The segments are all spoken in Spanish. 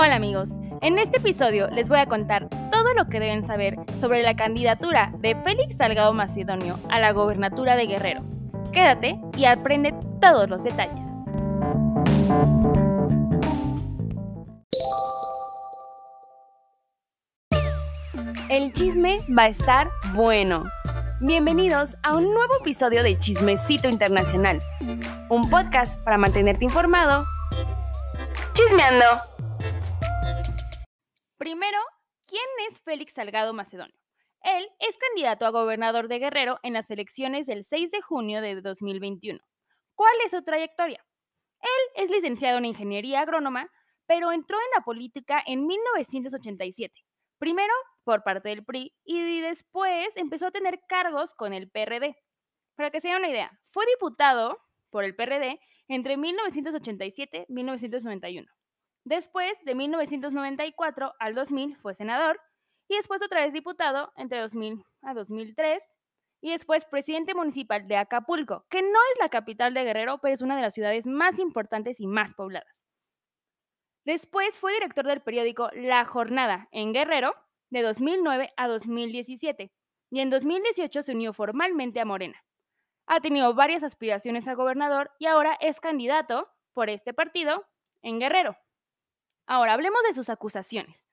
Hola amigos, en este episodio les voy a contar todo lo que deben saber sobre la candidatura de Félix Salgado Macedonio a la gobernatura de Guerrero. Quédate y aprende todos los detalles. El chisme va a estar bueno. Bienvenidos a un nuevo episodio de Chismecito Internacional, un podcast para mantenerte informado. Chismeando. Primero, ¿quién es Félix Salgado Macedonio? Él es candidato a gobernador de Guerrero en las elecciones del 6 de junio de 2021. ¿Cuál es su trayectoria? Él es licenciado en ingeniería agrónoma, pero entró en la política en 1987. Primero por parte del PRI y después empezó a tener cargos con el PRD. Para que se den una idea, fue diputado por el PRD entre 1987 y 1991. Después, de 1994 al 2000, fue senador y después otra vez diputado entre 2000 a 2003 y después presidente municipal de Acapulco, que no es la capital de Guerrero, pero es una de las ciudades más importantes y más pobladas. Después fue director del periódico La Jornada en Guerrero de 2009 a 2017 y en 2018 se unió formalmente a Morena. Ha tenido varias aspiraciones a gobernador y ahora es candidato por este partido en Guerrero. Ahora, hablemos de sus acusaciones.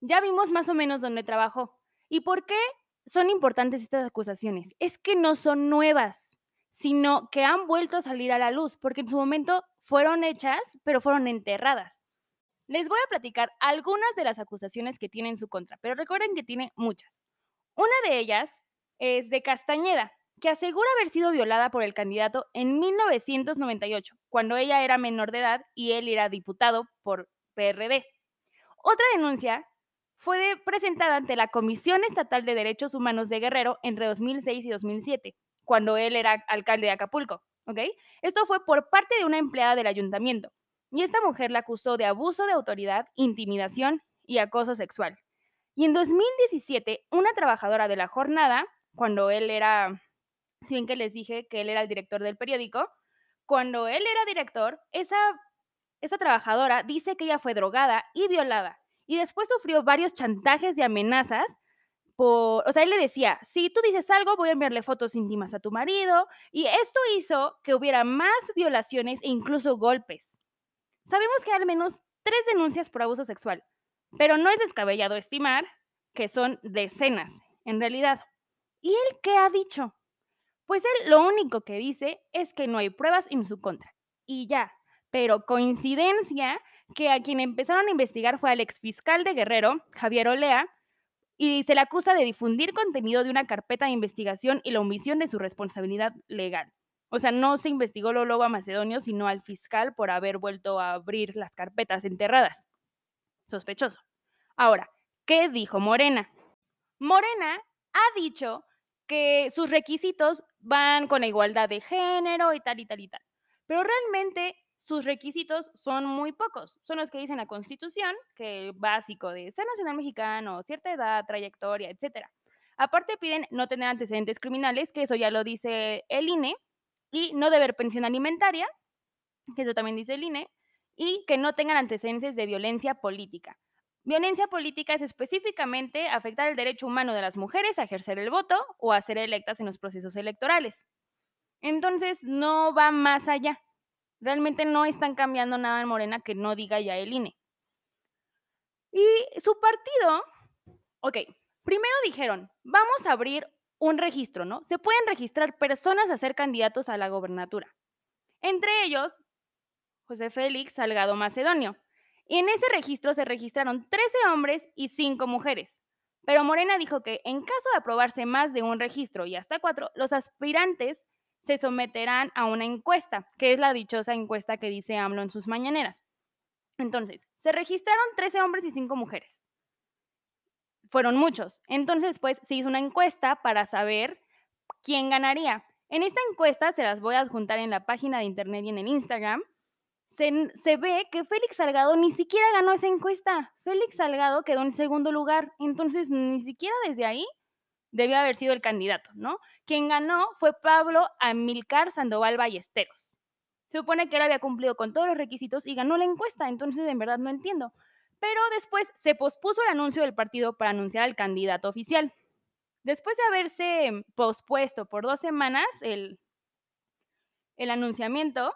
Ya vimos más o menos dónde trabajó. ¿Y por qué son importantes estas acusaciones? Es que no son nuevas, sino que han vuelto a salir a la luz, porque en su momento fueron hechas, pero fueron enterradas. Les voy a platicar algunas de las acusaciones que tiene en su contra, pero recuerden que tiene muchas. Una de ellas es de Castañeda, que asegura haber sido violada por el candidato en 1998, cuando ella era menor de edad y él era diputado por PRD. Otra denuncia fue presentada ante la Comisión Estatal de Derechos Humanos de Guerrero entre 2006 y 2007, cuando él era alcalde de Acapulco. Esto fue por parte de una empleada del ayuntamiento, y esta mujer la acusó de abuso de autoridad, intimidación y acoso sexual. Y en 2017, una trabajadora de la jornada, cuando él era, si bien que les dije que él era el director del periódico, cuando él era director, esa esa trabajadora dice que ella fue drogada y violada y después sufrió varios chantajes y amenazas. Por, o sea, él le decía, si tú dices algo, voy a enviarle fotos íntimas a tu marido. Y esto hizo que hubiera más violaciones e incluso golpes. Sabemos que hay al menos tres denuncias por abuso sexual, pero no es descabellado estimar que son decenas, en realidad. ¿Y él qué ha dicho? Pues él lo único que dice es que no hay pruebas en su contra. Y ya, pero coincidencia que a quien empezaron a investigar fue al exfiscal de Guerrero, Javier Olea, y se le acusa de difundir contenido de una carpeta de investigación y la omisión de su responsabilidad legal. O sea, no se investigó lo luego a Macedonio, sino al fiscal por haber vuelto a abrir las carpetas enterradas. Sospechoso. Ahora, ¿qué dijo Morena? Morena ha dicho que sus requisitos van con la igualdad de género y tal y tal y tal. Pero realmente sus requisitos son muy pocos. Son los que dicen la Constitución, que básico de ser nacional mexicano, cierta edad, trayectoria, etc. Aparte piden no tener antecedentes criminales, que eso ya lo dice el INE, y no deber pensión alimentaria, que eso también dice el INE, y que no tengan antecedentes de violencia política. Violencia política es específicamente afectar el derecho humano de las mujeres a ejercer el voto o a ser electas en los procesos electorales. Entonces, no va más allá. Realmente no están cambiando nada en Morena que no diga ya el INE. Y su partido, ok, primero dijeron, vamos a abrir un registro, ¿no? Se pueden registrar personas a ser candidatos a la gobernatura. Entre ellos, José Félix Salgado Macedonio. Y en ese registro se registraron 13 hombres y 5 mujeres. Pero Morena dijo que en caso de aprobarse más de un registro y hasta cuatro, los aspirantes se someterán a una encuesta, que es la dichosa encuesta que dice AMLO en sus mañaneras. Entonces, se registraron 13 hombres y 5 mujeres. Fueron muchos. Entonces, pues, se hizo una encuesta para saber quién ganaría. En esta encuesta, se las voy a adjuntar en la página de internet y en el Instagram, se, se, ve que Félix Salgado ni siquiera ganó esa encuesta. Félix Salgado quedó en segundo lugar. Entonces, ni siquiera desde ahí debió haber sido el candidato, ¿no? Quien ganó fue Pablo Amilcar Sandoval Ballesteros. Se supone que él había cumplido con todos los requisitos y ganó la encuesta, entonces en verdad no entiendo. pero después se pospuso el anuncio del partido para anunciar al candidato oficial. Después de haberse pospuesto por dos semanas el, el anunciamiento,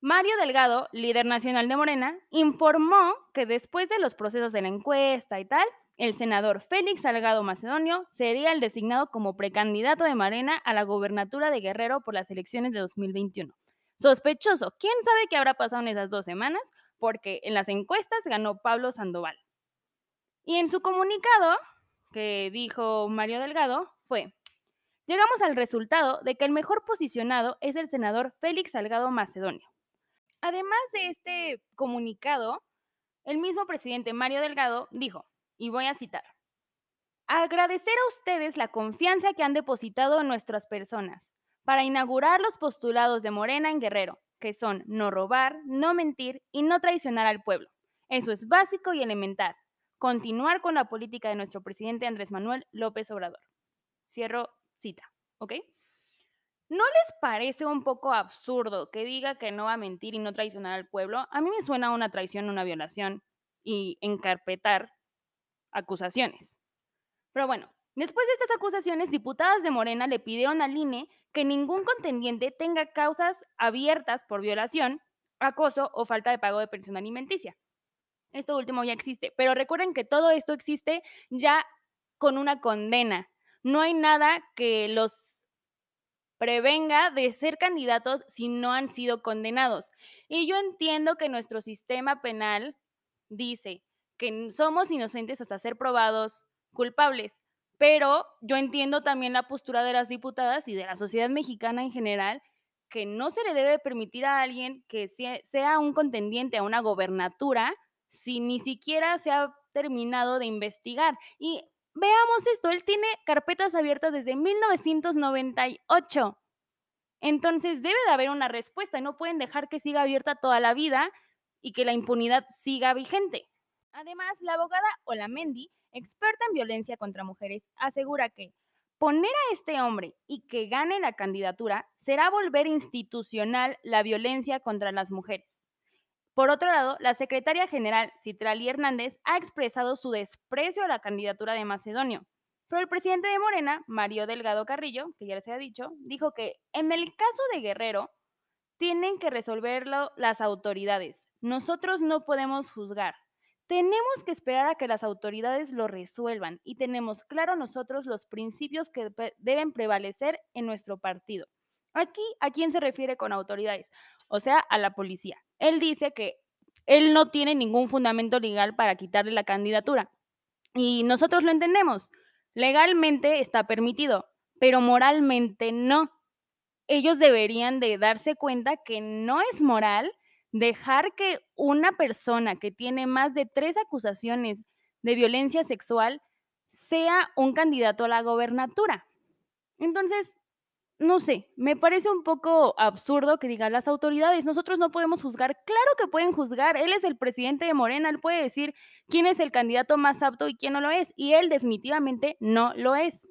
Mario Delgado, líder nacional de Morena, informó que después de los procesos de la encuesta y tal, el senador Félix Salgado Macedonio sería el designado como precandidato de Morena a la gobernatura de Guerrero por las elecciones de 2021. Sospechoso, ¿quién sabe qué habrá pasado en esas dos semanas? Porque en las encuestas ganó Pablo Sandoval. Y en su comunicado, que dijo Mario Delgado, fue, llegamos al resultado de que el mejor posicionado es el senador Félix Salgado Macedonio Además de este comunicado, el mismo presidente Mario Delgado dijo, y voy a citar, agradecer a ustedes la confianza que han depositado en nuestras personas para inaugurar los postulados de Morena en Guerrero, que son no robar, no mentir y no traicionar al pueblo. Eso es básico y elemental. Continuar con la política de nuestro presidente Andrés Manuel López Obrador. Cierro cita, ¿ok? ¿No les parece un poco absurdo que diga que no va a mentir y no traicionar al pueblo? A mí me suena una traición, una violación y encarpetar acusaciones. Pero bueno, después de estas acusaciones, diputadas de Morena le pidieron al INE que ningún contendiente tenga causas abiertas por violación, acoso o falta de pago de pensión alimenticia. Esto último ya existe, pero recuerden que todo esto existe ya con una condena. No hay nada que los prevenga de ser candidatos si no han sido condenados. Y yo entiendo que nuestro sistema penal dice que somos inocentes hasta ser probados culpables, pero yo entiendo también la postura de las diputadas y de la sociedad mexicana en general que no se le debe permitir a alguien que sea un contendiente a una gobernatura si ni siquiera se ha terminado de investigar. Y veamos esto, él tiene carpetas abiertas desde 1998. Entonces debe de haber una respuesta, no pueden dejar que siga abierta toda la vida y que la impunidad siga vigente. Además, la abogada Olamendi, experta en violencia contra mujeres, asegura que poner a este hombre y que gane la candidatura será volver institucional la violencia contra las mujeres. Por otro lado, la secretaria general Citrali Hernández ha expresado su desprecio a la candidatura de Macedonio. Pero el presidente de Morena, Mario Delgado Carrillo, que ya les había dicho, dijo que en el caso de Guerrero tienen que resolverlo las autoridades. Nosotros no podemos juzgar. Tenemos que esperar a que las autoridades lo resuelvan y tenemos claro nosotros los principios que deben prevalecer en nuestro partido. Aquí, ¿a quién se refiere con autoridades? O sea, a la policía. Él dice que él no tiene ningún fundamento legal para quitarle la candidatura. Y nosotros lo entendemos. Legalmente está permitido, pero moralmente no. Ellos deberían de darse cuenta que no es moral dejar que una persona que tiene más de tres acusaciones de violencia sexual sea un candidato a la gobernatura. Entonces, no sé, me parece un poco absurdo que digan las autoridades, nosotros no podemos juzgar. Claro que pueden juzgar, él es el presidente de Morena, él puede decir quién es el candidato más apto y quién no lo es, y él definitivamente no lo es.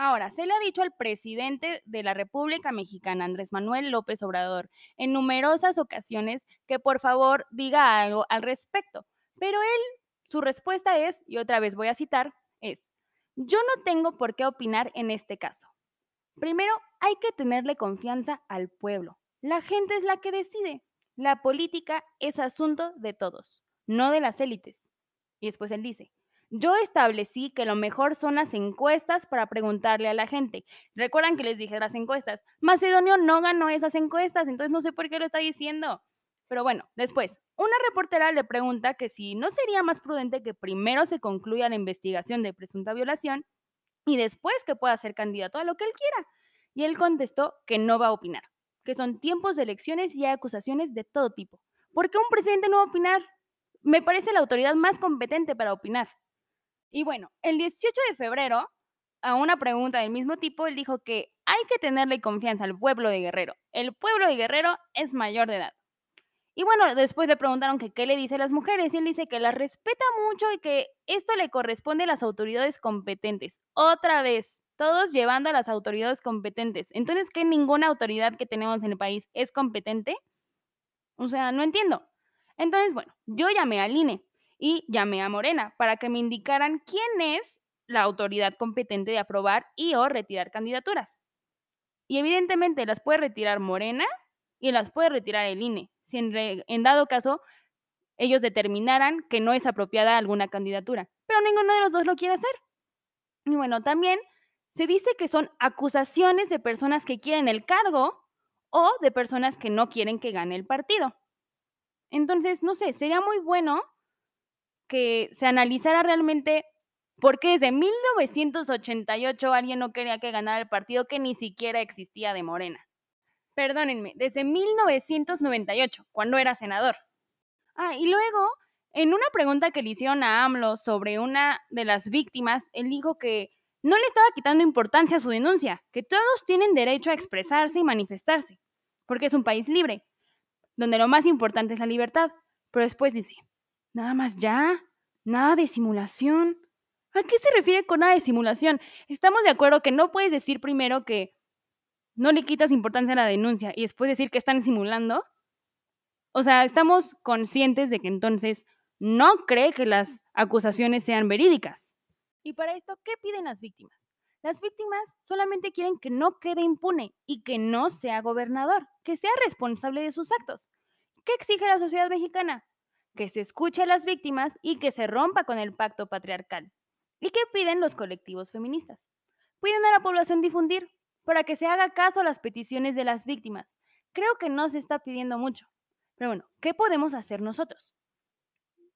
Ahora, se le ha dicho al presidente de la República Mexicana, Andrés Manuel López Obrador, en numerosas ocasiones que por favor diga algo al respecto, pero él, su respuesta es, y otra vez voy a citar, es, yo no tengo por qué opinar en este caso. Primero, hay que tenerle confianza al pueblo. La gente es la que decide. La política es asunto de todos, no de las élites. Y después él dice, yo establecí que lo mejor son las encuestas para preguntarle a la gente. Recuerdan que les dije las encuestas. Macedonio no ganó esas encuestas, entonces no sé por qué lo está diciendo. Pero bueno, después, una reportera le pregunta que si no sería más prudente que primero se concluya la investigación de presunta violación y después que pueda ser candidato a lo que él quiera. Y él contestó que no va a opinar, que son tiempos de elecciones y hay acusaciones de todo tipo. ¿Por qué un presidente no va a opinar? Me parece la autoridad más competente para opinar. Y bueno, el 18 de febrero, a una pregunta del mismo tipo, él dijo que hay que tenerle confianza al pueblo de Guerrero. El pueblo de Guerrero es mayor de edad. Y bueno, después le preguntaron que qué le dice a las mujeres y él dice que las respeta mucho y que esto le corresponde a las autoridades competentes. Otra vez, todos llevando a las autoridades competentes. Entonces, ¿qué ninguna autoridad que tenemos en el país es competente? O sea, no entiendo. Entonces, bueno, yo llamé al INE y llamé a Morena para que me indicaran quién es la autoridad competente de aprobar y o retirar candidaturas. Y evidentemente las puede retirar Morena y las puede retirar el INE, si en, dado caso ellos determinaran que no es apropiada alguna candidatura, pero ninguno de los dos lo quiere hacer. Y bueno, también se dice que son acusaciones de personas que quieren el cargo o de personas que no quieren que gane el partido. Entonces, no sé, sería muy bueno que se analizara realmente por qué desde 1988 alguien no quería que ganara el partido que ni siquiera existía de Morena. Perdónenme, desde 1998, cuando era senador. Ah, y luego, en una pregunta que le hicieron a AMLO sobre una de las víctimas, él dijo que no le estaba quitando importancia a su denuncia, que todos tienen derecho a expresarse y manifestarse, porque es un país libre, donde lo más importante es la libertad. Pero después dice, nada más ya, nada de simulación. ¿A qué se refiere con nada de simulación? Estamos de acuerdo que no puedes decir primero que no le quitas importancia a la denuncia y después decir que están simulando. O sea, estamos conscientes de que entonces no cree que las acusaciones sean verídicas. Y para esto, ¿qué piden las víctimas? Las víctimas solamente quieren que no quede impune y que no sea gobernador, que sea responsable de sus actos. ¿Qué exige la sociedad mexicana? Que se escuche a las víctimas y que se rompa con el pacto patriarcal. ¿Y qué piden los colectivos feministas? Piden a la población difundir para que se haga caso a las peticiones de las víctimas. Creo que no se está pidiendo mucho. Pero bueno, ¿qué podemos hacer nosotros?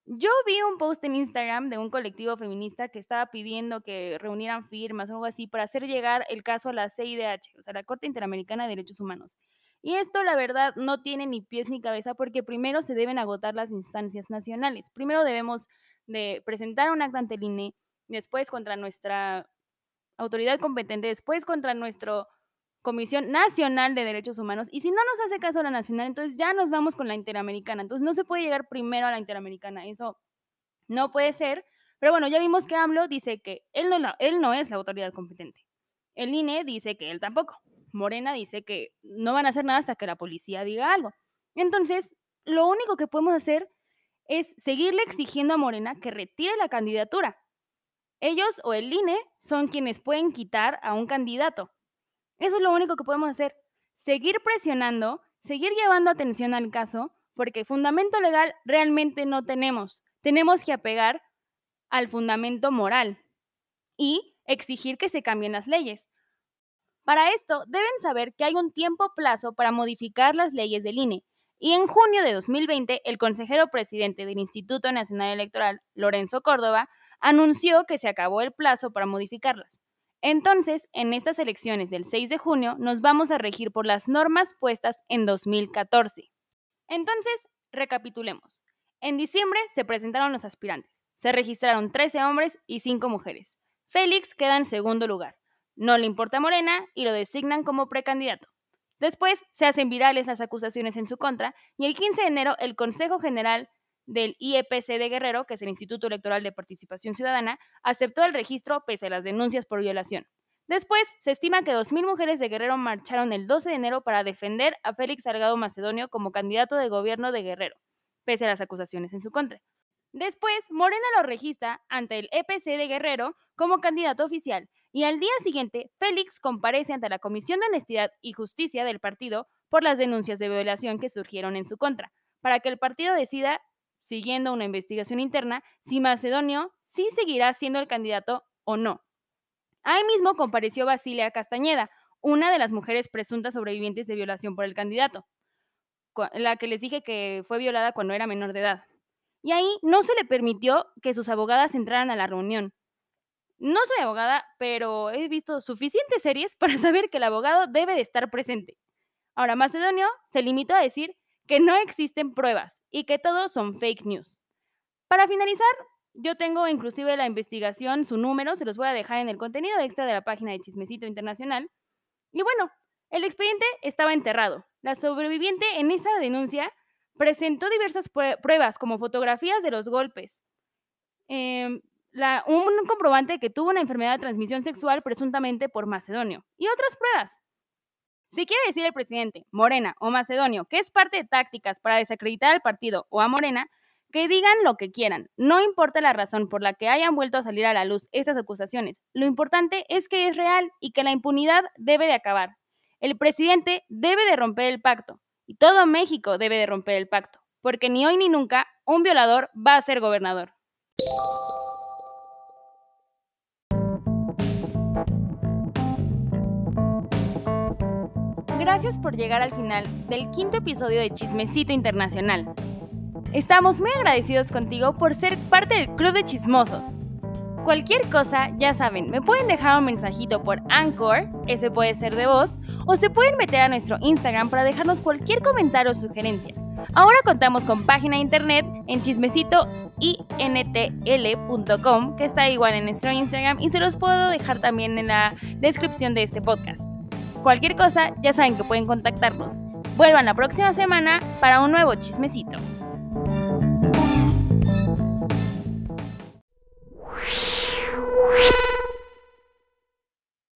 Yo vi un post en Instagram de un colectivo feminista que estaba pidiendo que reunieran firmas o algo así para hacer llegar el caso a la CIDH, o sea, la Corte Interamericana de Derechos Humanos. Y esto, la verdad, no tiene ni pies ni cabeza porque primero se deben agotar las instancias nacionales. Primero debemos de presentar un acta ante el INE, después contra nuestra autoridad competente, después contra nuestra Comisión Nacional de Derechos Humanos. Y si no nos hace caso la nacional, entonces ya nos vamos con la interamericana. Entonces no se puede llegar primero a la interamericana. Eso no puede ser. Pero bueno, ya vimos que AMLO dice que él no, él no es la autoridad competente. El INE dice que él tampoco. Morena dice que no van a hacer nada hasta que la policía diga algo. Entonces, lo único que podemos hacer es seguirle exigiendo a Morena que retire la candidatura. Ellos o el INE son quienes pueden quitar a un candidato. Eso es lo único que podemos hacer. Seguir presionando, seguir llevando atención al caso, porque fundamento legal realmente no tenemos. Tenemos que apegar al fundamento moral y exigir que se cambien las leyes. Para esto, deben saber que hay un tiempo plazo para modificar las leyes del INE, y en junio de 2020, el consejero presidente del Instituto Nacional Electoral, Lorenzo Córdoba, anunció que se acabó el plazo para modificarlas. Entonces, en estas elecciones del 6 de junio nos vamos a regir por las normas puestas en 2014. Entonces, recapitulemos. En diciembre se presentaron los aspirantes. Se registraron 13 hombres y 5 mujeres. Félix queda en segundo lugar. No le importa Morena y lo designan como precandidato. Después se hacen virales las acusaciones en su contra y el 15 de enero el Consejo General del IEPC de Guerrero, que es el Instituto Electoral de Participación Ciudadana, aceptó el registro pese a las denuncias por violación. Después, se estima que 2.000 mujeres de Guerrero marcharon el 12 de enero para defender a Félix Salgado Macedonio como candidato de gobierno de Guerrero, pese a las acusaciones en su contra. Después, Morena lo registra ante el EPC de Guerrero como candidato oficial y al día siguiente, Félix comparece ante la Comisión de Honestidad y Justicia del partido por las denuncias de violación que surgieron en su contra, para que el partido decida siguiendo una investigación interna, si Macedonio sí seguirá siendo el candidato o no. Ahí mismo compareció Basilia Castañeda, una de las mujeres presuntas sobrevivientes de violación por el candidato, la que les dije que fue violada cuando era menor de edad. Y ahí no se le permitió que sus abogadas entraran a la reunión. No soy abogada, pero he visto suficientes series para saber que el abogado debe de estar presente. Ahora, Macedonio se limitó a decir que no existen pruebas y que todos son fake news. Para finalizar, yo tengo inclusive la investigación, su número, se los voy a dejar en el contenido extra de la página de Chismecito Internacional. Y bueno, el expediente estaba enterrado. La sobreviviente en esa denuncia presentó diversas pruebas, como fotografías de los golpes, em, un comprobante que tuvo una enfermedad de transmisión sexual presuntamente por Macedonio y otras pruebas. Si quiere decir el presidente, Morena o Macedonio, que es parte de tácticas para desacreditar al partido o a Morena, Que digan lo que quieran, no importa la razón por la que hayan vuelto a salir a la luz estas acusaciones, lo importante es que es real y que la impunidad debe de acabar. El presidente debe de romper el pacto y todo México debe de romper el pacto, porque ni hoy ni nunca un violador va a ser gobernador. Gracias por llegar al final del quinto episodio de Chismecito Internacional. Estamos muy agradecidos contigo por ser parte del Club de Chismosos. Cualquier cosa, ya saben, me pueden dejar un mensajito por Anchor, ese puede ser de voz, o se pueden meter a nuestro Instagram para dejarnos cualquier comentario o sugerencia. Ahora contamos con página de internet en chismecitointl.com, que está igual en nuestro Instagram y se los puedo dejar también en la descripción de este podcast. Cualquier cosa, ya saben que pueden contactarnos. Vuelvan la próxima semana para un nuevo chismecito.